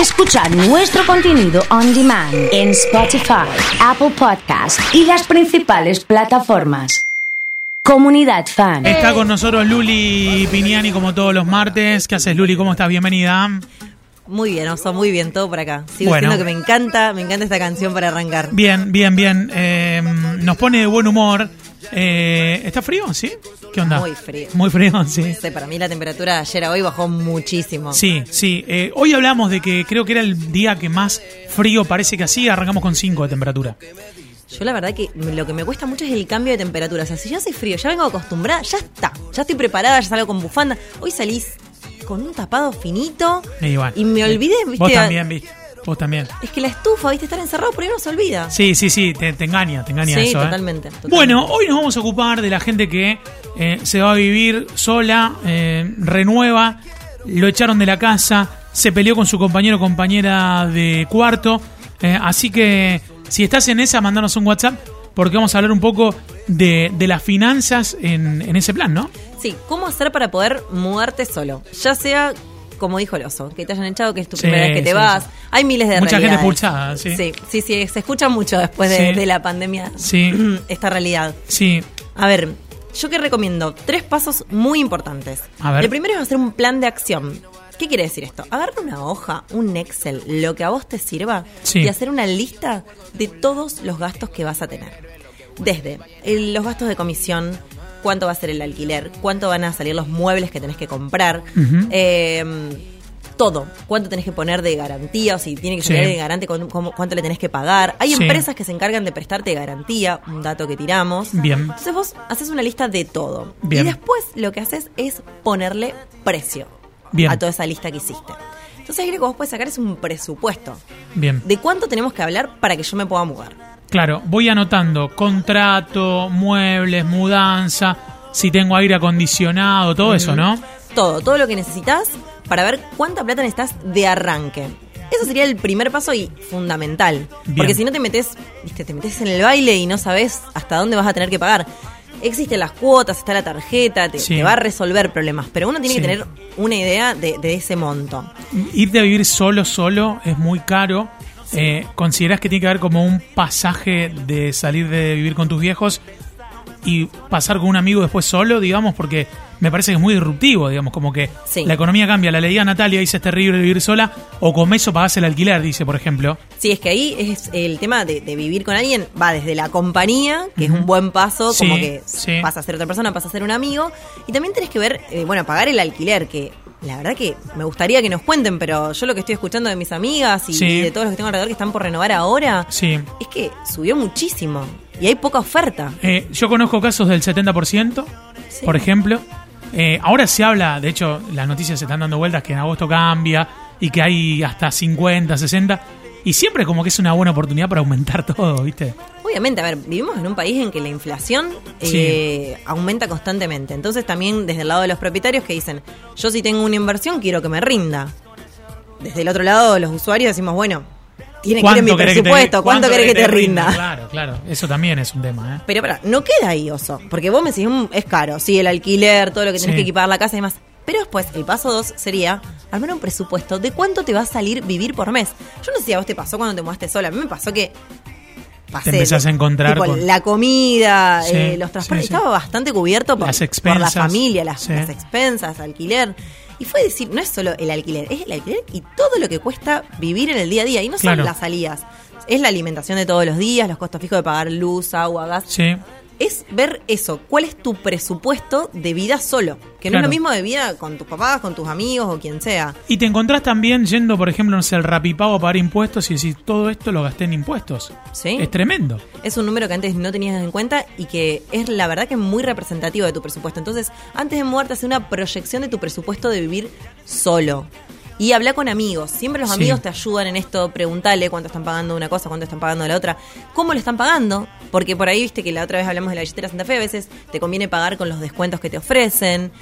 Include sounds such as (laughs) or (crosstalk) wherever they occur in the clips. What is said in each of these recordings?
Escuchar nuestro contenido on demand en Spotify, Apple Podcast y las principales plataformas. Comunidad Fan. Está con nosotros Luli Piñani como todos los martes. ¿Qué haces Luli? ¿Cómo estás? Bienvenida. Muy bien, Oso, muy bien, todo por acá. Sigo Bueno. diciendo que me encanta, me encanta esta canción para arrancar. Bien, bien, bien. Eh, nos pone de buen humor. Eh, ¿Está frío? ¿Sí? ¿Qué onda? Muy frío. Muy frío, sí. Sé, para mí la temperatura de ayer a hoy bajó muchísimo. Sí, sí. Eh, hoy hablamos de que creo que era el día que más frío parece que así. Arrancamos con 5 de temperatura. Yo la verdad que lo que me cuesta mucho es el cambio de temperatura. O sea, si ya hace frío, ya vengo acostumbrada, ya está. Ya estoy preparada, ya salgo con bufanda. Hoy salís con un tapado finito Y, bueno, y me olvidé, viste. Vos también, viste. Vos también. Es que la estufa, viste, estar encerrado por ahí no se olvida. Sí, sí, sí, te, te engaña, te engaña Sí, eso. ¿eh? totalmente. Bueno, hoy nos vamos a ocupar de la gente que eh, se va a vivir sola, eh, renueva, lo echaron de la casa, se peleó con su compañero o compañera de cuarto. así que si estás en esa, mandanos un WhatsApp porque vamos a hablar un poco de, de las finanzas en, en ese plan, ¿no? Sí, ¿cómo hacer para poder mudarte solo? Ya sea, como dijo el oso, que te hayan echado, que es tu Sí, primera vez que te sí, vas. sí. Hay miles de Mucha gente expulsada, sí. Sí, sí, sí, se escucha mucho después de, la pandemia Sí. (clears throat) esta realidad. Sí, A ver, yo que recomiendo tres pasos muy importantes. A ver. El primero es hacer un plan de acción. ¿Qué quiere decir esto? Agarra una hoja, un Excel, lo que a vos te sirva y hacer una lista de todos los gastos que vas a tener. Desde el- los gastos de comisión, cuánto va a ser el alquiler, cuánto van a salir los muebles que tenés que comprar, eh, todo, cuánto tenés que poner de garantía, o si tiene que Sí. salir de garante, cuánto le tenés que pagar. Hay Sí. empresas que se encargan de prestarte garantía, un dato que tiramos. Bien. Entonces vos haces una lista de todo. Bien. Y después lo que haces es ponerle precio Bien. a toda esa lista que hiciste. Entonces ahí lo que vos puedes sacar es un presupuesto. bien. ¿De cuánto tenemos que hablar para que yo me pueda mudar? Claro, voy anotando contrato, muebles, mudanza, si tengo aire acondicionado, todo eso, ¿no? Todo, todo lo que necesitas para ver cuánta plata necesitas de arranque. Eso sería el primer paso y fundamental. Bien. Porque si no te metes, viste, te metes en el baile y no sabes hasta dónde vas a tener que pagar. Existen las cuotas, está la tarjeta, te, Sí. te va a resolver problemas, pero uno tiene Sí. que tener una idea de, de ese monto. Irte a vivir solo, solo es muy caro. Eh, ¿Considerás que tiene que haber como un pasaje de salir de vivir con tus viejos y pasar con un amigo después solo, digamos? Porque me parece que es muy disruptivo, digamos, como que Sí. la economía cambia. La leía Natalia, dice es terrible vivir sola, o con eso pagás el alquiler, dice, por ejemplo. Sí, es que ahí es el tema de, de vivir con alguien, va desde la compañía, que es un buen paso, Sí, como que sí. pasa a ser otra persona, pasa a ser un amigo, y también tenés que ver, eh, bueno, pagar el alquiler, que la verdad que me gustaría que nos cuenten, pero yo lo que estoy escuchando de mis amigas y, Sí. de todos los que tengo alrededor que están por renovar ahora, Sí. es que subió muchísimo y hay poca oferta. Eh, yo conozco casos del 70%, Sí. por ejemplo. Eh, ahora se habla, de hecho, las noticias se están dando vueltas que en agosto cambia y que hay hasta 50, 60. Y siempre como que es una buena oportunidad para aumentar (laughs) todo, ¿viste? Obviamente, a ver, vivimos en un país en que la inflación eh, aumenta constantemente. Entonces también desde el lado de los propietarios que dicen, yo si tengo una inversión quiero que me rinda. Desde el otro lado los usuarios decimos, bueno, tiene que ir en mi te- presupuesto, ¿cuánto querés que te rinda? Claro, claro. Eso también es un tema, ¿eh? Pero para, no queda ahí, oso. Porque vos me decís, "Mm, es caro, sí, el alquiler, todo lo que tenés Sí. que equipar la casa y demás. Pero después, el paso dos sería armar un presupuesto de cuánto te va a salir vivir por mes. Yo no sé si a vos te pasó cuando te mudaste sola. A mí me pasó que pasé Te empezás a encontrar tipo, con- la comida, Sí, eh, los transportes. sí, sí. Estaba bastante cubierto por, Las por la familia, las, expensas, alquiler. Y fue decir, no es solo el alquiler, es el alquiler y todo lo que cuesta vivir en el día a día. Y no Claro. son las salidas. Es la alimentación de todos los días, los costos fijos de pagar luz, agua, gas Sí. Es ver eso, cuál es tu presupuesto de vida solo, que no Claro. es lo mismo de vida con tus papás, con tus amigos o quien sea. Y te encontrás también yendo, por ejemplo, no sé, el rapipago a pagar impuestos y decís, todo esto lo gasté en impuestos. ¿Sí? Es tremendo. Es un número que antes no tenías en cuenta y que es la verdad que es muy representativo de tu presupuesto. Entonces, antes de mudarte, hace una proyección de tu presupuesto de vivir solo. Y habla con amigos. Siempre los Sí. amigos te ayudan en esto. Preguntale cuánto están pagando una cosa, cuánto están pagando la otra. ¿Cómo lo están pagando? Porque por ahí viste que la otra vez hablamos de la billetera Santa Fe. A veces te conviene pagar con los descuentos que te ofrecen.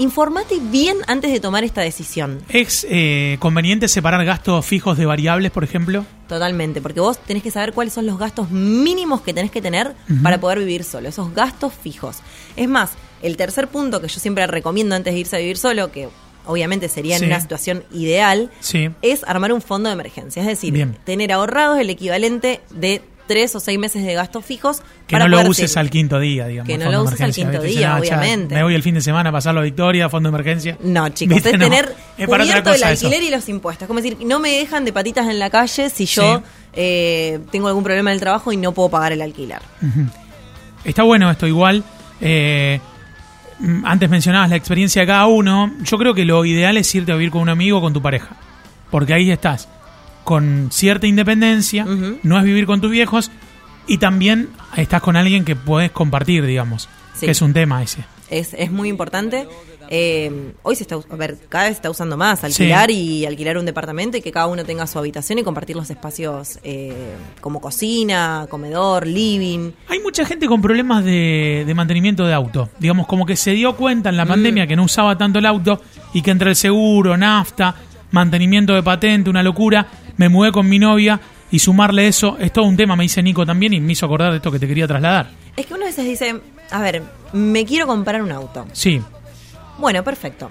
Informate bien antes de tomar esta decisión. ¿Es eh, conveniente separar gastos fijos de variables, por ejemplo? Totalmente, porque vos tenés que saber cuáles son los gastos mínimos que tenés que tener para poder vivir solo, esos gastos fijos. Es más, el tercer punto que yo siempre recomiendo antes de irse a vivir solo, que obviamente sería en Sí. una situación ideal, Sí. es armar un fondo de emergencia. Es decir, Bien. tener ahorrados el equivalente de tres o seis meses de gastos fijos. Que para no lo uses al quinto día, digamos. Que no lo uses al quinto ¿viste? día, obviamente. Me voy el fin de semana a pasarlo a Victoria, fondo de emergencia. No, (laughs) chicos, ¿Viste? es No, tener otra cubierto el eso. alquiler y los impuestos. Como decir, no me dejan de patitas en la calle si yo Sí. eh, tengo algún problema en el trabajo y no puedo pagar el alquiler. Está bueno esto igual. eh, antes mencionabas la experiencia de cada uno. Yo creo que lo ideal es irte a vivir con un amigo o con tu pareja. Porque ahí estás con cierta independencia, no es vivir con tus viejos y también estás con alguien que puedes compartir, digamos. Sí. Que es un tema ese. Es, es muy importante. Eh, hoy se está, a ver, cada vez se está usando más alquilar y alquilar un departamento y que cada uno tenga su habitación y compartir los espacios eh, como cocina, comedor, living. Hay mucha gente con problemas de, de mantenimiento de auto. Digamos, como que se dio cuenta en Mm. la pandemia que no usaba tanto el auto y que entre el seguro, nafta, mantenimiento de patente, una locura, me mudé con mi novia y sumarle eso es todo un tema, me dice Nico también y me hizo acordar de esto que te quería trasladar. Es que uno a veces dice, a ver, me quiero comprar un auto. Sí, Bueno, perfecto.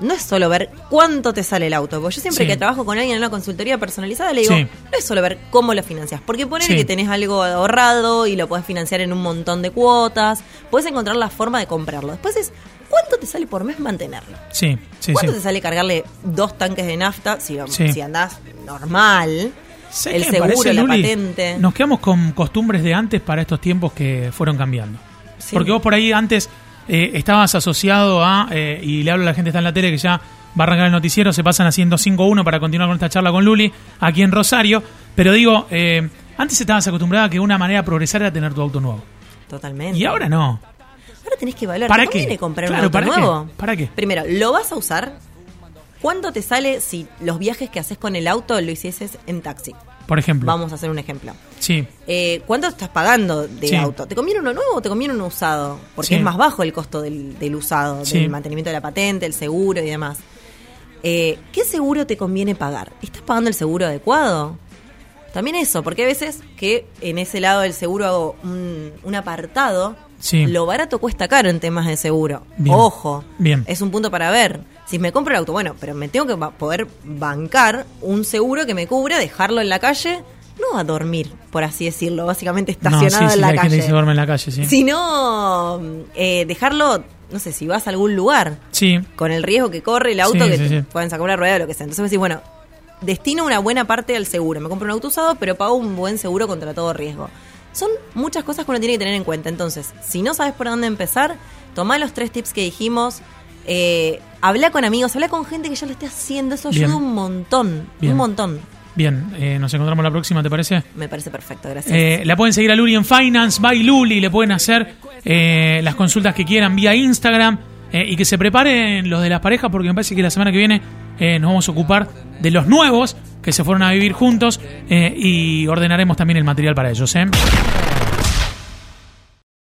No es solo ver cuánto te sale el auto, porque yo siempre Sí. que trabajo con alguien en una consultoría personalizada le digo, Sí. no es solo ver cómo lo financias, porque poner Sí. que tenés algo ahorrado y lo podés financiar en un montón de cuotas, puedes encontrar la forma de comprarlo. Después es, ¿cuánto te sale por mes mantenerlo? sí, sí, ¿Cuánto sí. te sale cargarle dos tanques de nafta si, Sí. si andás normal? ¿Sabés El seguro, parece, la Luli? patente. Nos quedamos con costumbres de antes para estos tiempos que fueron cambiando. Sí. Porque vos por ahí antes eh, estabas asociado a, eh, y le hablo a la gente que está en la tele que ya va a arrancar el noticiero, se pasan haciendo 5-1 para continuar con esta charla con Luli, aquí en Rosario. Pero digo, eh, antes estabas acostumbrada a que una manera de progresar era tener tu auto nuevo. Totalmente. Y ahora no. Ahora tenés que evaluar. ¿Para ¿Te qué? conviene comprar Claro, un auto ¿para qué? nuevo? ¿Para qué? Primero, ¿lo vas a usar? ¿Cuánto te sale si los viajes que haces con el auto lo hicieses en taxi? Por ejemplo. Vamos a hacer un ejemplo. Sí, Eh, ¿Cuánto estás pagando de Sí. auto? ¿Te conviene uno nuevo o te conviene uno usado? Porque Sí. es más bajo el costo del, del usado, Sí. del mantenimiento de la patente, el seguro y demás. Eh, ¿Qué seguro te conviene pagar? ¿Estás pagando el seguro adecuado? También eso, porque hay veces que en ese lado del seguro hago un, un apartado. Sí. Lo barato cuesta caro en temas de seguro. Bien. Ojo. Bien. Es un punto para ver. Si me compro el auto, bueno, pero me tengo que poder bancar un seguro que me cubra, dejarlo en la calle, no a dormir, por así decirlo, básicamente estacionado no, sí, sí, en la gente que calle. se duerme en la calle, sí. Sino eh, dejarlo, no sé, si vas a algún lugar, Sí, con el riesgo que corre el auto, Sí, que sí, te sí. pueden sacar una rueda o lo que sea. Entonces me decís, bueno, destino una buena parte al seguro. Me compro un auto usado, pero pago un buen seguro contra todo riesgo. Son muchas cosas que uno tiene que tener en cuenta. Entonces, si no sabes por dónde empezar, tomá los tres tips que dijimos. Eh, habla con amigos, habla con gente que ya lo esté haciendo. Eso Bien. ayuda un montón. Bien. Un montón. bien, eh, nos encontramos la próxima, ¿te parece? Me parece perfecto, gracias. Eh, la pueden seguir a Luli en Finance by Luli, le pueden hacer eh, las consultas que quieran vía Instagram eh, y que se preparen los de las parejas porque me parece que la semana que viene nos vamos a ocupar de los nuevos que se fueron a vivir juntos y ordenaremos también el material para ellos. ¿eh?